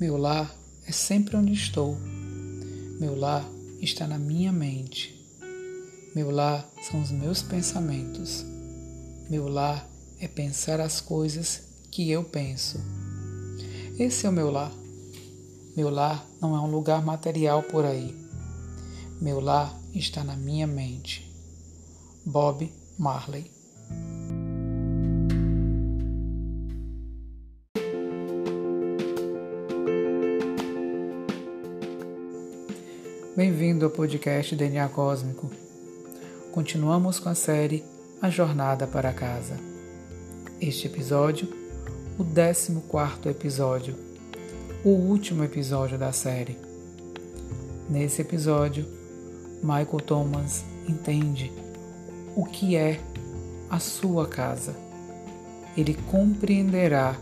Meu lar é sempre onde estou. Meu lar está na minha mente. Meu lar são os meus pensamentos. Meu lar é pensar as coisas que eu penso. Esse é o meu lar. Meu lar não é um lugar material por aí. Meu lar está na minha mente. Bob Marley ao podcast DNA Cósmico. Continuamos com a série A Jornada para Casa. Este episódio, o 14 episódio, o último episódio da série. Nesse episódio, Michael Thomas entende o que é a sua casa. Ele compreenderá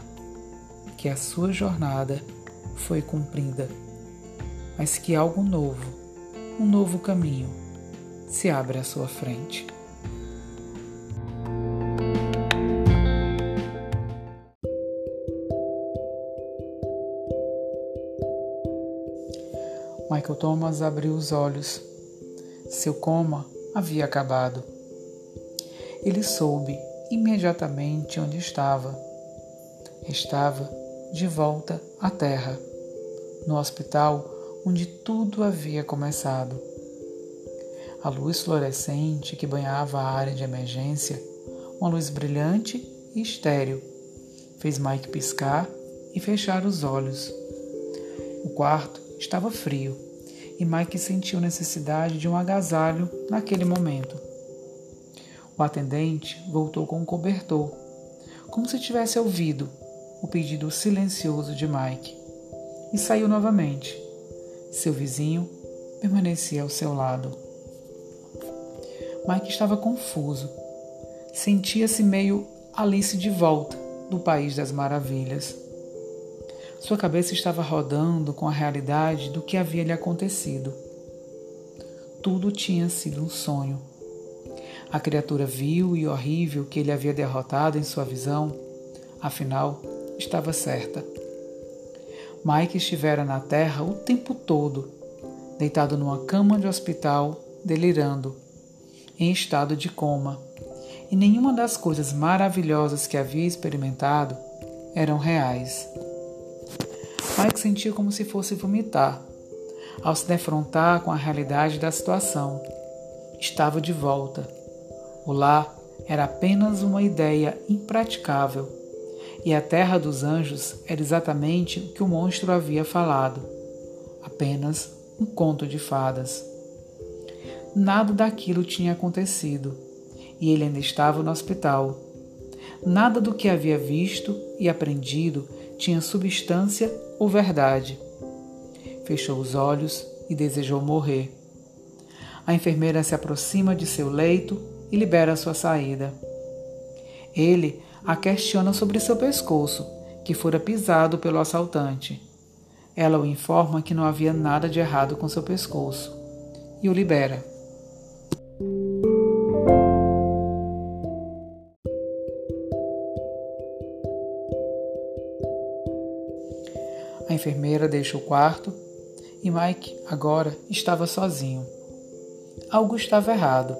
que a sua jornada foi cumprida, mas que algo novo um novo caminho se abre à sua frente. Michael Thomas abriu os olhos. Seu coma havia acabado. Ele soube imediatamente onde estava. Estava de volta à Terra, no hospital onde tudo havia começado. A luz fluorescente que banhava a área de emergência, uma luz brilhante e estéril, fez Mike piscar e fechar os olhos. O quarto estava frio e Mike sentiu necessidade de um agasalho naquele momento. O atendente voltou com um cobertor, como se tivesse ouvido o pedido silencioso de Mike, e saiu novamente. Seu vizinho permanecia ao seu lado. Mike estava confuso. Sentia-se meio Alice de volta do País das Maravilhas. Sua cabeça estava rodando com a realidade do que havia lhe acontecido. Tudo tinha sido um sonho. A criatura vil e horrível que ele havia derrotado em sua visão, afinal, estava certa. Mike estivera na terra o tempo todo, deitado numa cama de hospital, delirando, em estado de coma, e nenhuma das coisas maravilhosas que havia experimentado eram reais. Mike sentia como se fosse vomitar, ao se defrontar com a realidade da situação. Estava de volta. O lar era apenas uma ideia impraticável e a terra dos anjos era exatamente o que o monstro havia falado apenas um conto de fadas. Nada daquilo tinha acontecido e ele ainda estava no hospital. Nada do que havia visto e aprendido tinha substância ou verdade. Fechou os olhos e desejou morrer. A enfermeira se aproxima de seu leito e libera sua saída. Ele a questiona sobre seu pescoço, que fora pisado pelo assaltante. Ela o informa que não havia nada de errado com seu pescoço e o libera. A enfermeira deixa o quarto e Mike agora estava sozinho. Algo estava errado.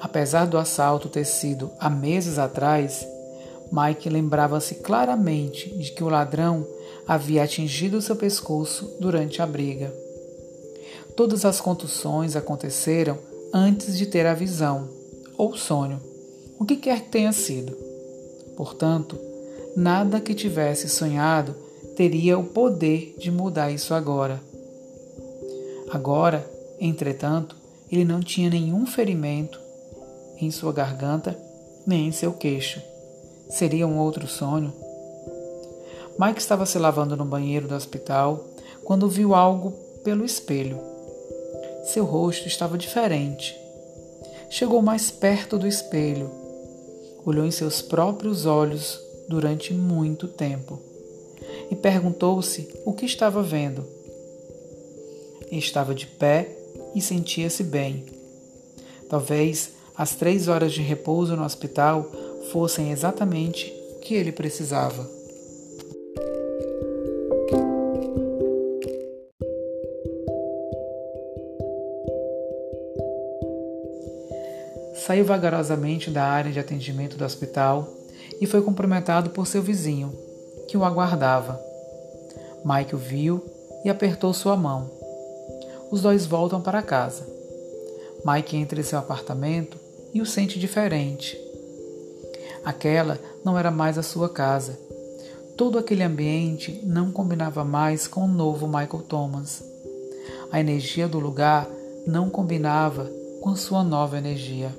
Apesar do assalto ter sido há meses atrás, Mike lembrava-se claramente de que o ladrão havia atingido seu pescoço durante a briga. Todas as contusões aconteceram antes de ter a visão, ou sonho, o que quer que tenha sido. Portanto, nada que tivesse sonhado teria o poder de mudar isso agora. Agora, entretanto, ele não tinha nenhum ferimento em sua garganta nem em seu queixo. Seria um outro sonho? Mike estava se lavando no banheiro do hospital quando viu algo pelo espelho. Seu rosto estava diferente. Chegou mais perto do espelho. Olhou em seus próprios olhos durante muito tempo e perguntou-se o que estava vendo. Estava de pé e sentia-se bem. Talvez as três horas de repouso no hospital fossem exatamente o que ele precisava. Saiu vagarosamente da área de atendimento do hospital e foi cumprimentado por seu vizinho, que o aguardava. Mike o viu e apertou sua mão. Os dois voltam para casa. Mike entra em seu apartamento e o sente diferente. Aquela não era mais a sua casa. Todo aquele ambiente não combinava mais com o novo Michael Thomas. A energia do lugar não combinava com sua nova energia.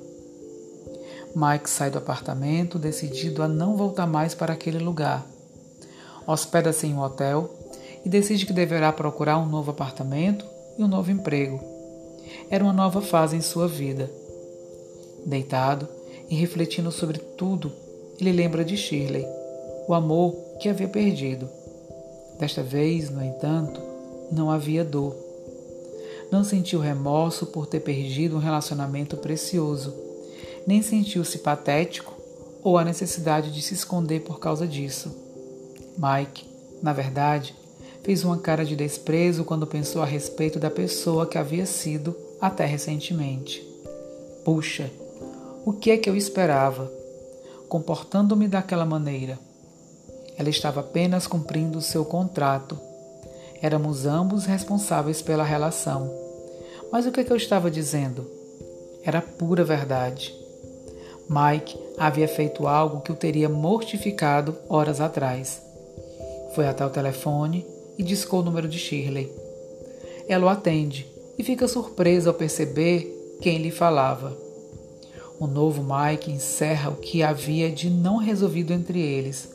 Mike sai do apartamento decidido a não voltar mais para aquele lugar. Hospeda-se em um hotel e decide que deverá procurar um novo apartamento e um novo emprego. Era uma nova fase em sua vida. Deitado e refletindo sobre tudo, ele lembra de Shirley, o amor que havia perdido. Desta vez, no entanto, não havia dor. Não sentiu remorso por ter perdido um relacionamento precioso, nem sentiu-se patético ou a necessidade de se esconder por causa disso. Mike, na verdade, fez uma cara de desprezo quando pensou a respeito da pessoa que havia sido até recentemente. Puxa, o que é que eu esperava? Comportando-me daquela maneira. Ela estava apenas cumprindo seu contrato. Éramos ambos responsáveis pela relação. Mas o que, é que eu estava dizendo? Era pura verdade. Mike havia feito algo que o teria mortificado horas atrás. Foi até o telefone e discou o número de Shirley. Ela o atende e fica surpresa ao perceber quem lhe falava. O novo Mike encerra o que havia de não resolvido entre eles.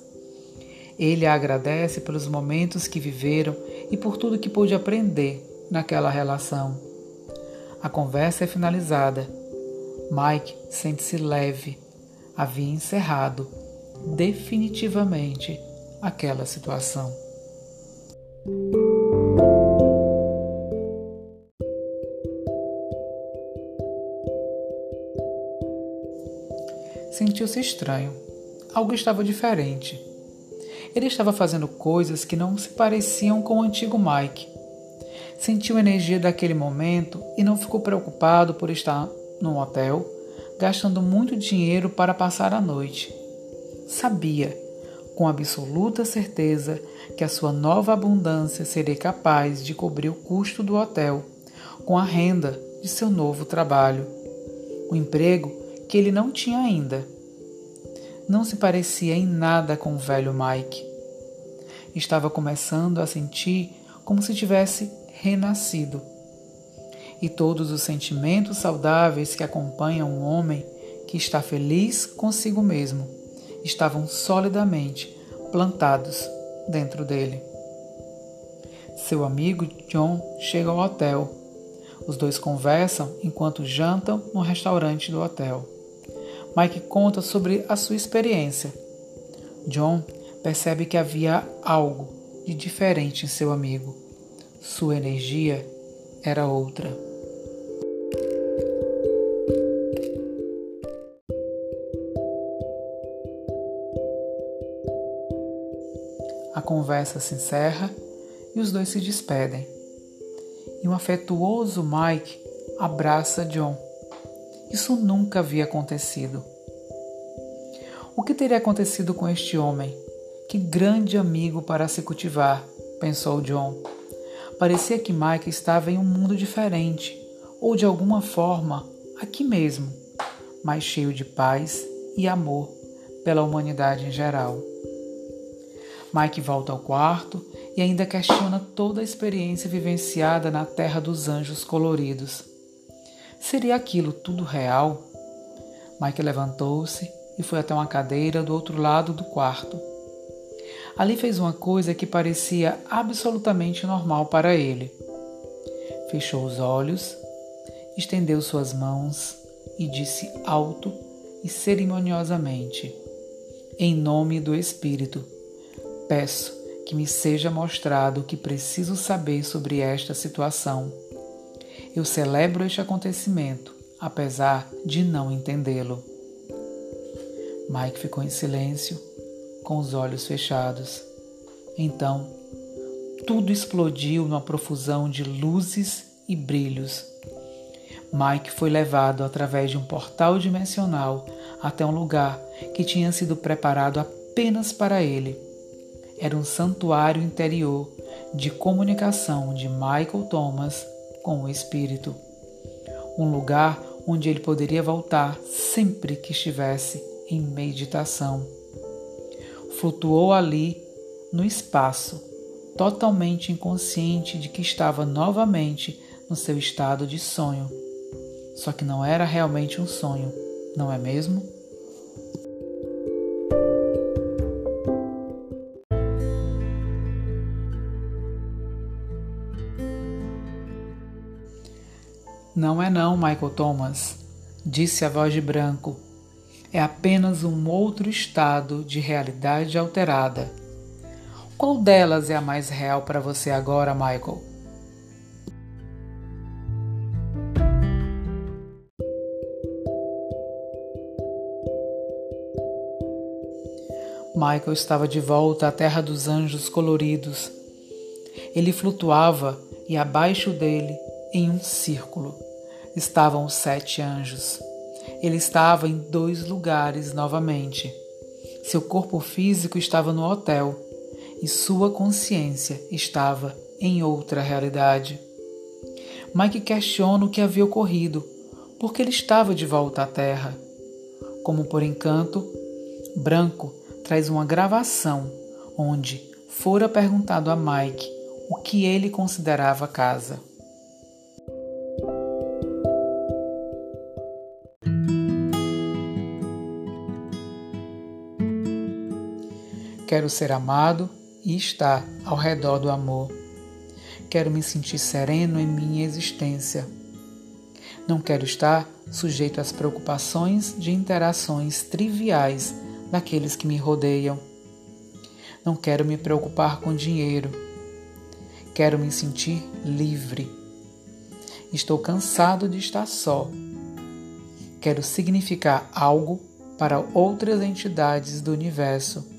Ele a agradece pelos momentos que viveram e por tudo que pôde aprender naquela relação. A conversa é finalizada. Mike sente-se leve. Havia encerrado definitivamente aquela situação. Sentiu-se estranho. Algo estava diferente. Ele estava fazendo coisas que não se pareciam com o antigo Mike. Sentiu a energia daquele momento e não ficou preocupado por estar num hotel, gastando muito dinheiro para passar a noite. Sabia, com absoluta certeza, que a sua nova abundância seria capaz de cobrir o custo do hotel com a renda de seu novo trabalho. O emprego que ele não tinha ainda. Não se parecia em nada com o velho Mike. Estava começando a sentir como se tivesse renascido. E todos os sentimentos saudáveis que acompanham um homem que está feliz consigo mesmo estavam solidamente plantados dentro dele. Seu amigo John chega ao hotel. Os dois conversam enquanto jantam no restaurante do hotel. Mike conta sobre a sua experiência. John percebe que havia algo de diferente em seu amigo. Sua energia era outra. A conversa se encerra e os dois se despedem. E um afetuoso Mike abraça John isso nunca havia acontecido. O que teria acontecido com este homem? Que grande amigo para se cultivar, pensou John. Parecia que Mike estava em um mundo diferente, ou de alguma forma aqui mesmo, mais cheio de paz e amor pela humanidade em geral. Mike volta ao quarto e ainda questiona toda a experiência vivenciada na Terra dos Anjos Coloridos. Seria aquilo tudo real? Mike levantou-se e foi até uma cadeira do outro lado do quarto. Ali fez uma coisa que parecia absolutamente normal para ele. Fechou os olhos, estendeu suas mãos e disse alto e cerimoniosamente: Em nome do Espírito, peço que me seja mostrado o que preciso saber sobre esta situação eu celebro este acontecimento, apesar de não entendê-lo. Mike ficou em silêncio, com os olhos fechados. Então, tudo explodiu numa profusão de luzes e brilhos. Mike foi levado através de um portal dimensional até um lugar que tinha sido preparado apenas para ele. Era um santuário interior de comunicação de Michael Thomas com o espírito. Um lugar onde ele poderia voltar sempre que estivesse em meditação. Flutuou ali no espaço, totalmente inconsciente de que estava novamente no seu estado de sonho. Só que não era realmente um sonho, não é mesmo? Não é não, Michael Thomas, disse a voz de branco. É apenas um outro estado de realidade alterada. Qual delas é a mais real para você agora, Michael? Michael estava de volta à terra dos anjos coloridos. Ele flutuava e abaixo dele em um círculo. Estavam os sete anjos. Ele estava em dois lugares novamente. Seu corpo físico estava no hotel e sua consciência estava em outra realidade. Mike questiona o que havia ocorrido, porque ele estava de volta à Terra. Como por encanto, Branco traz uma gravação onde fora perguntado a Mike o que ele considerava casa. Quero ser amado e estar ao redor do amor. Quero me sentir sereno em minha existência. Não quero estar sujeito às preocupações de interações triviais daqueles que me rodeiam. Não quero me preocupar com dinheiro. Quero me sentir livre. Estou cansado de estar só. Quero significar algo para outras entidades do universo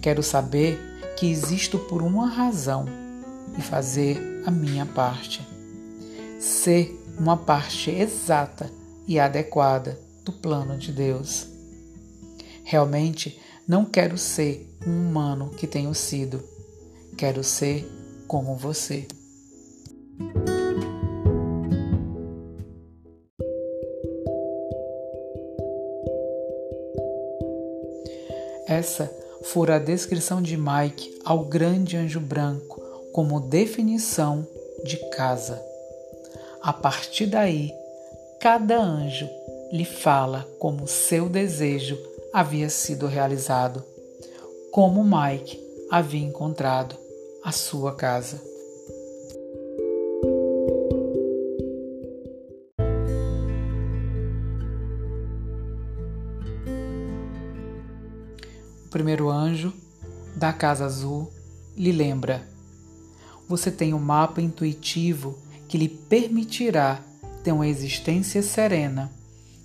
Quero saber que existo por uma razão e fazer a minha parte. Ser uma parte exata e adequada do plano de Deus. Realmente não quero ser um humano que tenho sido. Quero ser como você. Essa fora a descrição de Mike ao grande anjo branco como definição de casa. A partir daí, cada anjo lhe fala como seu desejo havia sido realizado, como Mike havia encontrado a sua casa. Primeiro anjo da Casa Azul lhe lembra: você tem um mapa intuitivo que lhe permitirá ter uma existência serena,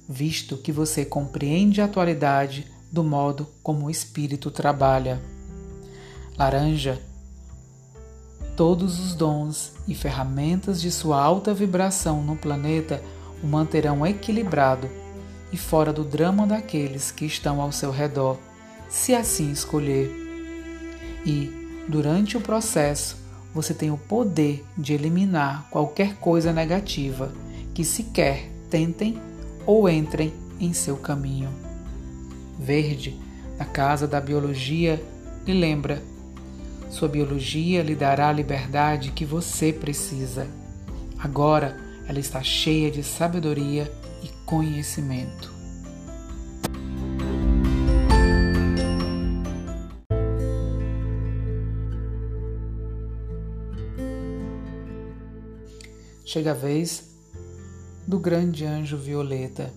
visto que você compreende a atualidade do modo como o espírito trabalha. Laranja, todos os dons e ferramentas de sua alta vibração no planeta o manterão equilibrado e fora do drama daqueles que estão ao seu redor se assim escolher. E, durante o processo, você tem o poder de eliminar qualquer coisa negativa que sequer tentem ou entrem em seu caminho. Verde, na casa da biologia, lhe lembra: sua biologia lhe dará a liberdade que você precisa. Agora ela está cheia de sabedoria e conhecimento. Chega a vez do grande anjo violeta.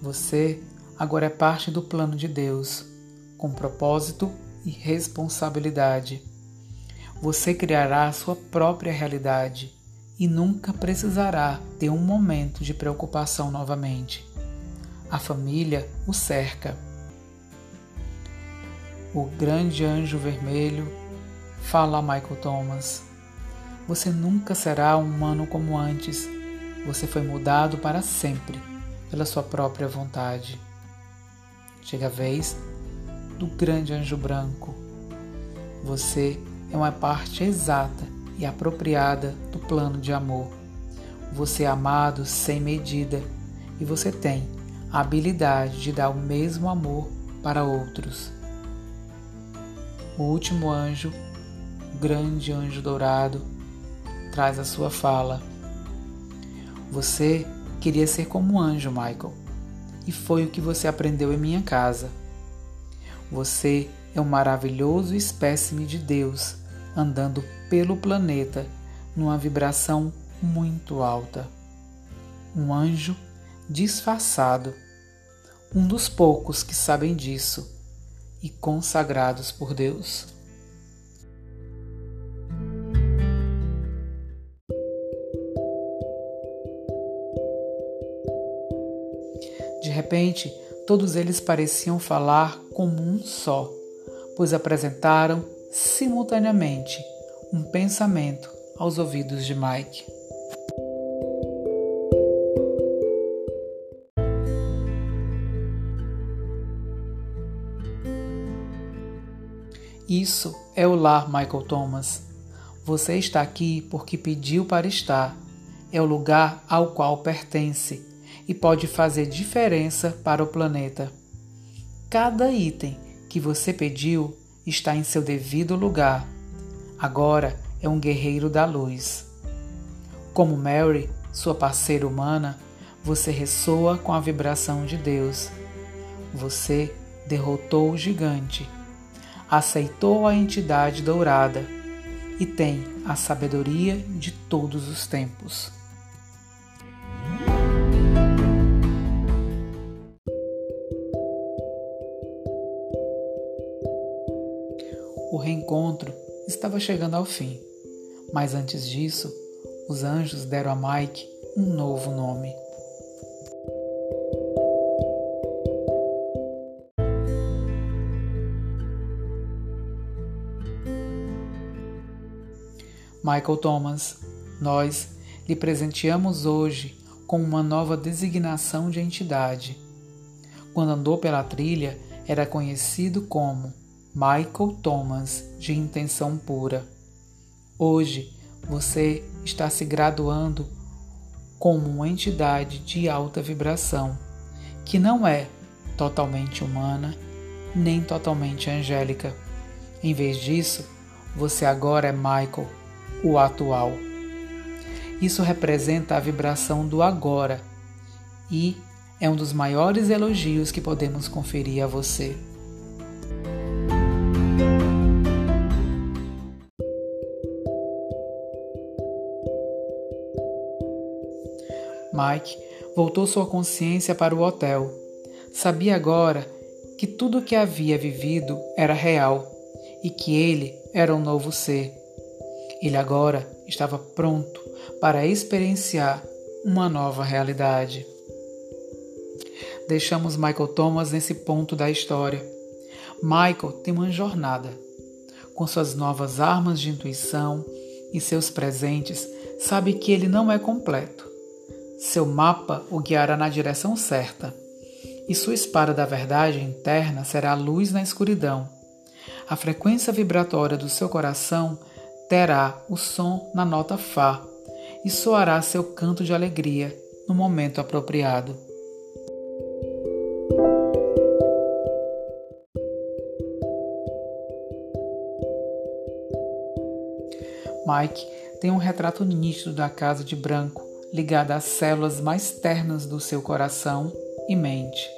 Você agora é parte do plano de Deus, com propósito e responsabilidade. Você criará a sua própria realidade e nunca precisará ter um momento de preocupação novamente. A família o cerca. O grande anjo vermelho fala a Michael Thomas. Você nunca será um humano como antes. você foi mudado para sempre pela sua própria vontade. Chega a vez do grande anjo branco. Você é uma parte exata e apropriada do plano de amor. Você é amado sem medida e você tem a habilidade de dar o mesmo amor para outros. O último anjo, o grande anjo dourado, traz a sua fala. Você queria ser como um anjo, Michael, e foi o que você aprendeu em minha casa. Você é um maravilhoso espécime de Deus andando pelo planeta numa vibração muito alta. Um anjo disfarçado, um dos poucos que sabem disso e consagrados por Deus. Repente, todos eles pareciam falar como um só, pois apresentaram simultaneamente um pensamento aos ouvidos de Mike. Isso é o lar, Michael Thomas. Você está aqui porque pediu para estar. É o lugar ao qual pertence e pode fazer diferença para o planeta. Cada item que você pediu está em seu devido lugar. Agora é um guerreiro da luz. Como Mary, sua parceira humana, você ressoa com a vibração de Deus. Você derrotou o gigante, aceitou a entidade dourada e tem a sabedoria de todos os tempos. O reencontro estava chegando ao fim, mas antes disso, os anjos deram a Mike um novo nome. Michael Thomas, nós lhe presenteamos hoje com uma nova designação de entidade. Quando andou pela trilha, era conhecido como Michael Thomas, de intenção pura. Hoje você está se graduando como uma entidade de alta vibração, que não é totalmente humana nem totalmente angélica. Em vez disso, você agora é Michael, o atual. Isso representa a vibração do agora e é um dos maiores elogios que podemos conferir a você. Mike voltou sua consciência para o hotel. Sabia agora que tudo o que havia vivido era real e que ele era um novo ser. Ele agora estava pronto para experienciar uma nova realidade. Deixamos Michael Thomas nesse ponto da história. Michael tem uma jornada. Com suas novas armas de intuição e seus presentes, sabe que ele não é completo seu mapa o guiará na direção certa, e sua espada da verdade interna será a luz na escuridão. A frequência vibratória do seu coração terá o som na nota Fá e soará seu canto de alegria no momento apropriado. Mike tem um retrato nítido da casa de branco ligada às células mais ternas do seu coração e mente.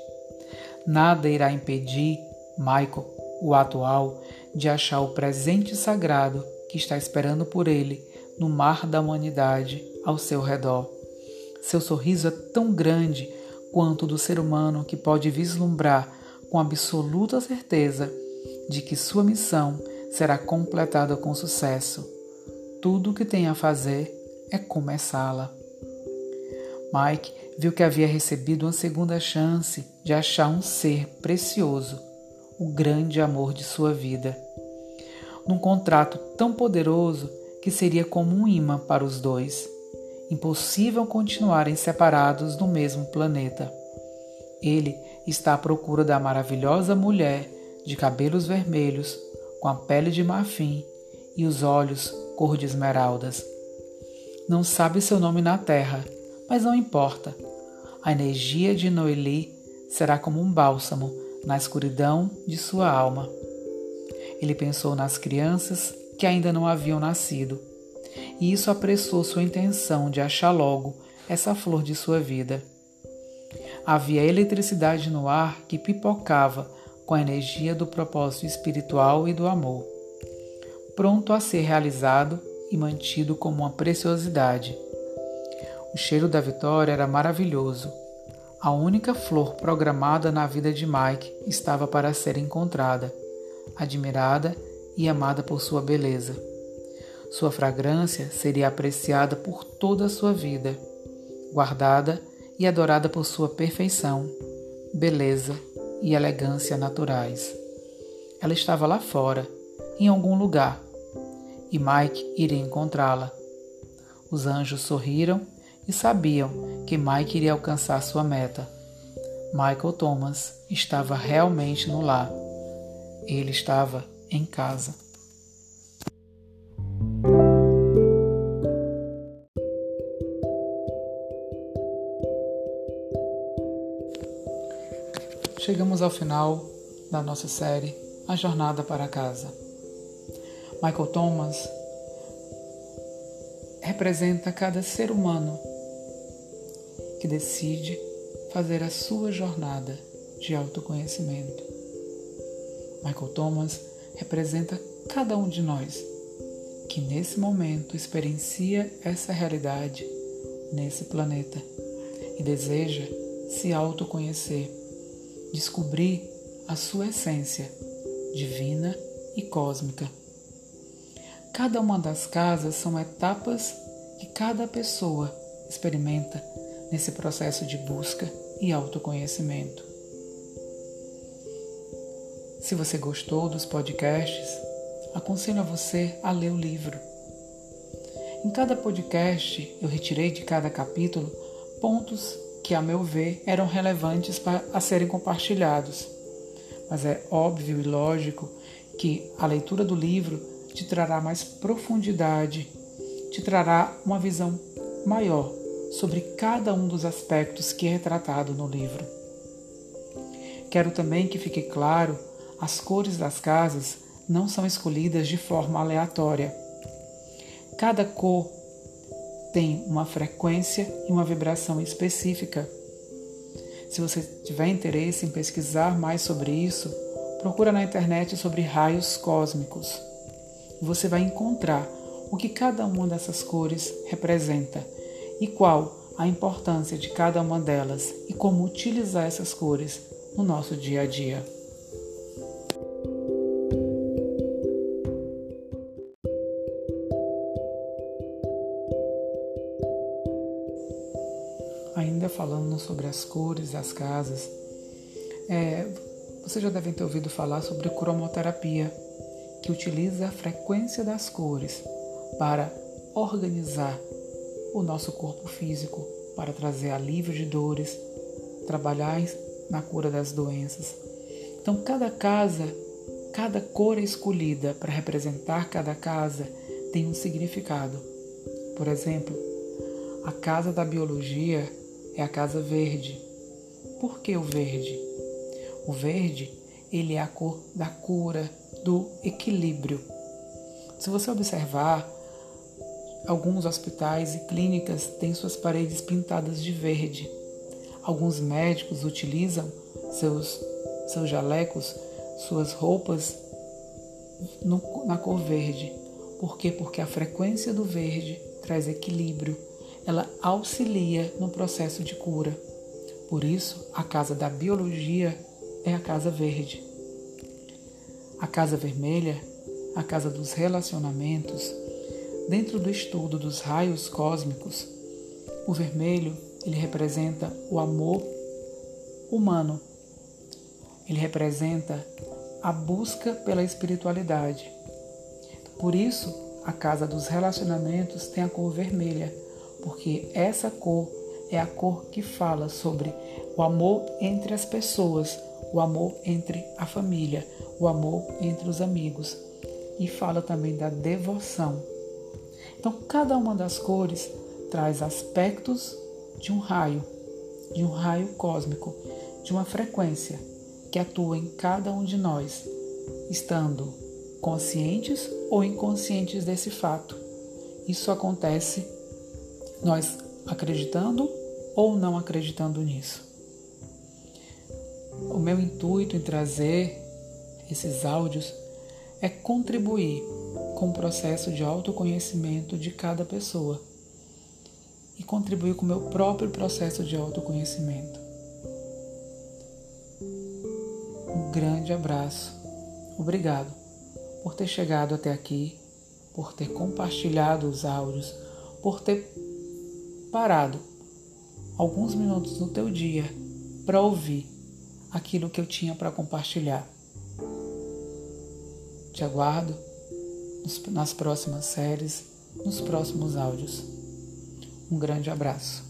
Nada irá impedir Michael, o atual, de achar o presente sagrado que está esperando por ele no mar da humanidade ao seu redor. Seu sorriso é tão grande quanto o do ser humano que pode vislumbrar com absoluta certeza de que sua missão será completada com sucesso. Tudo o que tem a fazer é começá-la. Mike viu que havia recebido uma segunda chance de achar um ser precioso, o grande amor de sua vida. Num contrato tão poderoso que seria como um imã para os dois. Impossível continuarem separados no mesmo planeta. Ele está à procura da maravilhosa mulher de cabelos vermelhos, com a pele de marfim e os olhos cor de esmeraldas. Não sabe seu nome na terra, mas não importa. A energia de Noeli será como um bálsamo na escuridão de sua alma. Ele pensou nas crianças que ainda não haviam nascido, e isso apressou sua intenção de achar logo essa flor de sua vida. Havia eletricidade no ar que pipocava com a energia do propósito espiritual e do amor, pronto a ser realizado e mantido como uma preciosidade. O cheiro da vitória era maravilhoso. A única flor programada na vida de Mike estava para ser encontrada, admirada e amada por sua beleza. Sua fragrância seria apreciada por toda a sua vida, guardada e adorada por sua perfeição, beleza e elegância naturais. Ela estava lá fora, em algum lugar, e Mike iria encontrá-la. Os anjos sorriram e sabiam que Mike iria alcançar sua meta. Michael Thomas estava realmente no lar. Ele estava em casa. Chegamos ao final da nossa série A Jornada para Casa. Michael Thomas representa cada ser humano que decide fazer a sua jornada de autoconhecimento. Michael Thomas representa cada um de nós que nesse momento experiencia essa realidade nesse planeta e deseja se autoconhecer descobrir a sua essência divina e cósmica. Cada uma das casas são etapas que cada pessoa experimenta nesse processo de busca e autoconhecimento. Se você gostou dos podcasts, aconselho a você a ler o livro. Em cada podcast, eu retirei de cada capítulo pontos que, a meu ver, eram relevantes para, a serem compartilhados. Mas é óbvio e lógico que a leitura do livro te trará mais profundidade, te trará uma visão maior sobre cada um dos aspectos que é retratado no livro. Quero também que fique claro: as cores das casas não são escolhidas de forma aleatória. Cada cor tem uma frequência e uma vibração específica. Se você tiver interesse em pesquisar mais sobre isso, procura na internet sobre raios cósmicos. Você vai encontrar o que cada uma dessas cores representa e qual a importância de cada uma delas e como utilizar essas cores no nosso dia a dia. ainda falando sobre as cores das casas, é, vocês já devem ter ouvido falar sobre cromoterapia, que utiliza a frequência das cores para organizar o nosso corpo físico, para trazer alívio de dores, trabalhar na cura das doenças. Então, cada casa, cada cor escolhida para representar cada casa tem um significado. Por exemplo, a casa da biologia é a casa verde. Por que o verde? O verde, ele é a cor da cura, do equilíbrio. Se você observar, alguns hospitais e clínicas têm suas paredes pintadas de verde. Alguns médicos utilizam seus, seus jalecos, suas roupas no, na cor verde. Por quê? Porque a frequência do verde traz equilíbrio ela auxilia no processo de cura. Por isso, a casa da biologia é a casa verde. A casa vermelha, a casa dos relacionamentos, dentro do estudo dos raios cósmicos, o vermelho, ele representa o amor humano. Ele representa a busca pela espiritualidade. Por isso, a casa dos relacionamentos tem a cor vermelha, porque essa cor é a cor que fala sobre o amor entre as pessoas, o amor entre a família, o amor entre os amigos e fala também da devoção. Então, cada uma das cores traz aspectos de um raio, de um raio cósmico, de uma frequência que atua em cada um de nós, estando conscientes ou inconscientes desse fato. Isso acontece nós acreditando ou não acreditando nisso. O meu intuito em trazer esses áudios é contribuir com o processo de autoconhecimento de cada pessoa e contribuir com o meu próprio processo de autoconhecimento. Um grande abraço. Obrigado por ter chegado até aqui, por ter compartilhado os áudios, por ter parado alguns minutos no teu dia para ouvir aquilo que eu tinha para compartilhar. Te aguardo nas próximas séries, nos próximos áudios. Um grande abraço.